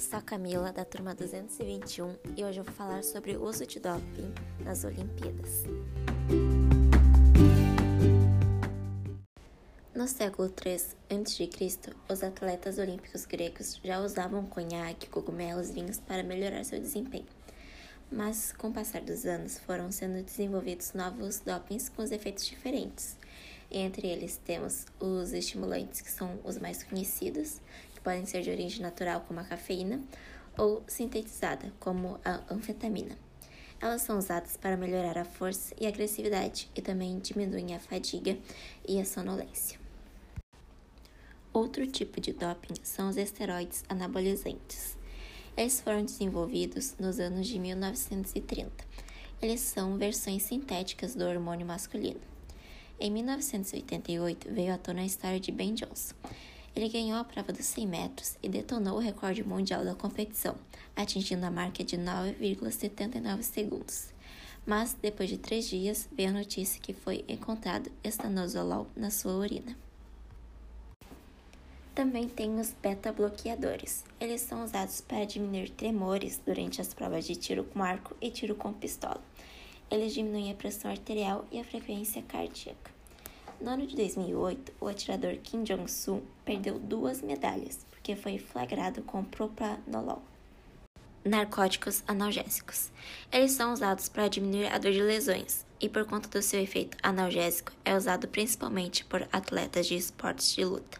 sou a Camila, da turma 221, e hoje eu vou falar sobre o uso de doping nas Olimpíadas. No século III a.C., os atletas olímpicos gregos já usavam conhaque, cogumelos e vinhos para melhorar seu desempenho. Mas, com o passar dos anos, foram sendo desenvolvidos novos dopings com os efeitos diferentes. Entre eles temos os estimulantes, que são os mais conhecidos, que podem ser de origem natural, como a cafeína, ou sintetizada, como a anfetamina. Elas são usadas para melhorar a força e a agressividade e também diminuem a fadiga e a sonolência. Outro tipo de doping são os esteroides anabolizantes. Eles foram desenvolvidos nos anos de 1930. Eles são versões sintéticas do hormônio masculino. Em 1988 veio à tona a história de Ben Johnson. Ele ganhou a prova dos 100 metros e detonou o recorde mundial da competição, atingindo a marca de 9,79 segundos. Mas, depois de três dias, veio a notícia que foi encontrado estanozolol na sua urina. Também tem os beta-bloqueadores. Eles são usados para diminuir tremores durante as provas de tiro com arco e tiro com pistola. Eles diminuem a pressão arterial e a frequência cardíaca. No ano de 2008, o atirador Kim Jong-soo perdeu duas medalhas porque foi flagrado com propranolol. Narcóticos analgésicos. Eles são usados para diminuir a dor de lesões e, por conta do seu efeito analgésico, é usado principalmente por atletas de esportes de luta.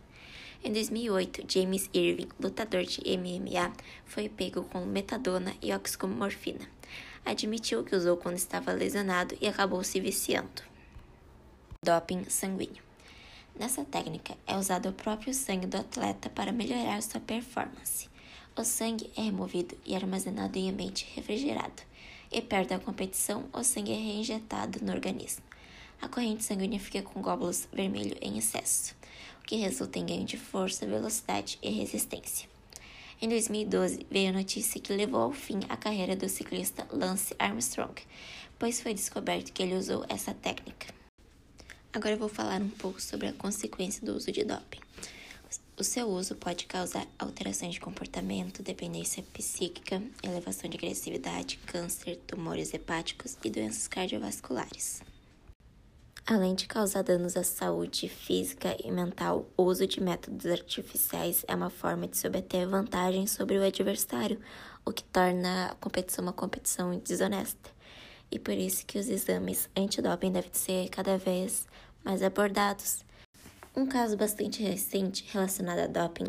Em 2008, James Irving, lutador de MMA, foi pego com metadona e oxicomorfina. Admitiu que usou quando estava lesionado e acabou se viciando. Doping sanguíneo. Nessa técnica é usado o próprio sangue do atleta para melhorar sua performance. O sangue é removido e armazenado em ambiente refrigerado, e perto da competição, o sangue é reinjetado no organismo. A corrente sanguínea fica com glóbulos vermelhos em excesso que resulta em ganho de força, velocidade e resistência. Em 2012, veio a notícia que levou ao fim a carreira do ciclista Lance Armstrong, pois foi descoberto que ele usou essa técnica. Agora eu vou falar um pouco sobre a consequência do uso de doping. O seu uso pode causar alterações de comportamento, dependência psíquica, elevação de agressividade, câncer, tumores hepáticos e doenças cardiovasculares. Além de causar danos à saúde física e mental, o uso de métodos artificiais é uma forma de se obter vantagem sobre o adversário, o que torna a competição uma competição desonesta. E por isso que os exames antidoping devem ser cada vez mais abordados. Um caso bastante recente relacionado a doping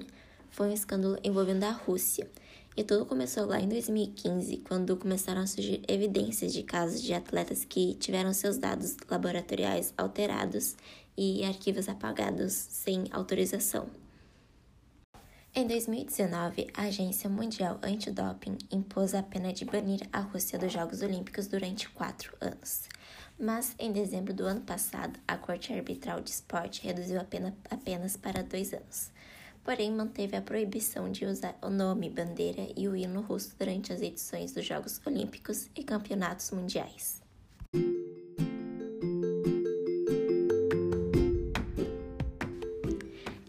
foi um escândalo envolvendo a Rússia. E tudo começou lá em 2015, quando começaram a surgir evidências de casos de atletas que tiveram seus dados laboratoriais alterados e arquivos apagados sem autorização. Em 2019, a Agência Mundial Antidoping impôs a pena de banir a Rússia dos Jogos Olímpicos durante quatro anos. Mas, em dezembro do ano passado, a Corte Arbitral de Esporte reduziu a pena apenas para dois anos porém manteve a proibição de usar o nome, bandeira e o hino russo durante as edições dos Jogos Olímpicos e Campeonatos Mundiais.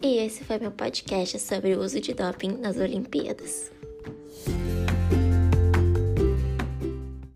E esse foi meu podcast sobre o uso de doping nas Olimpíadas.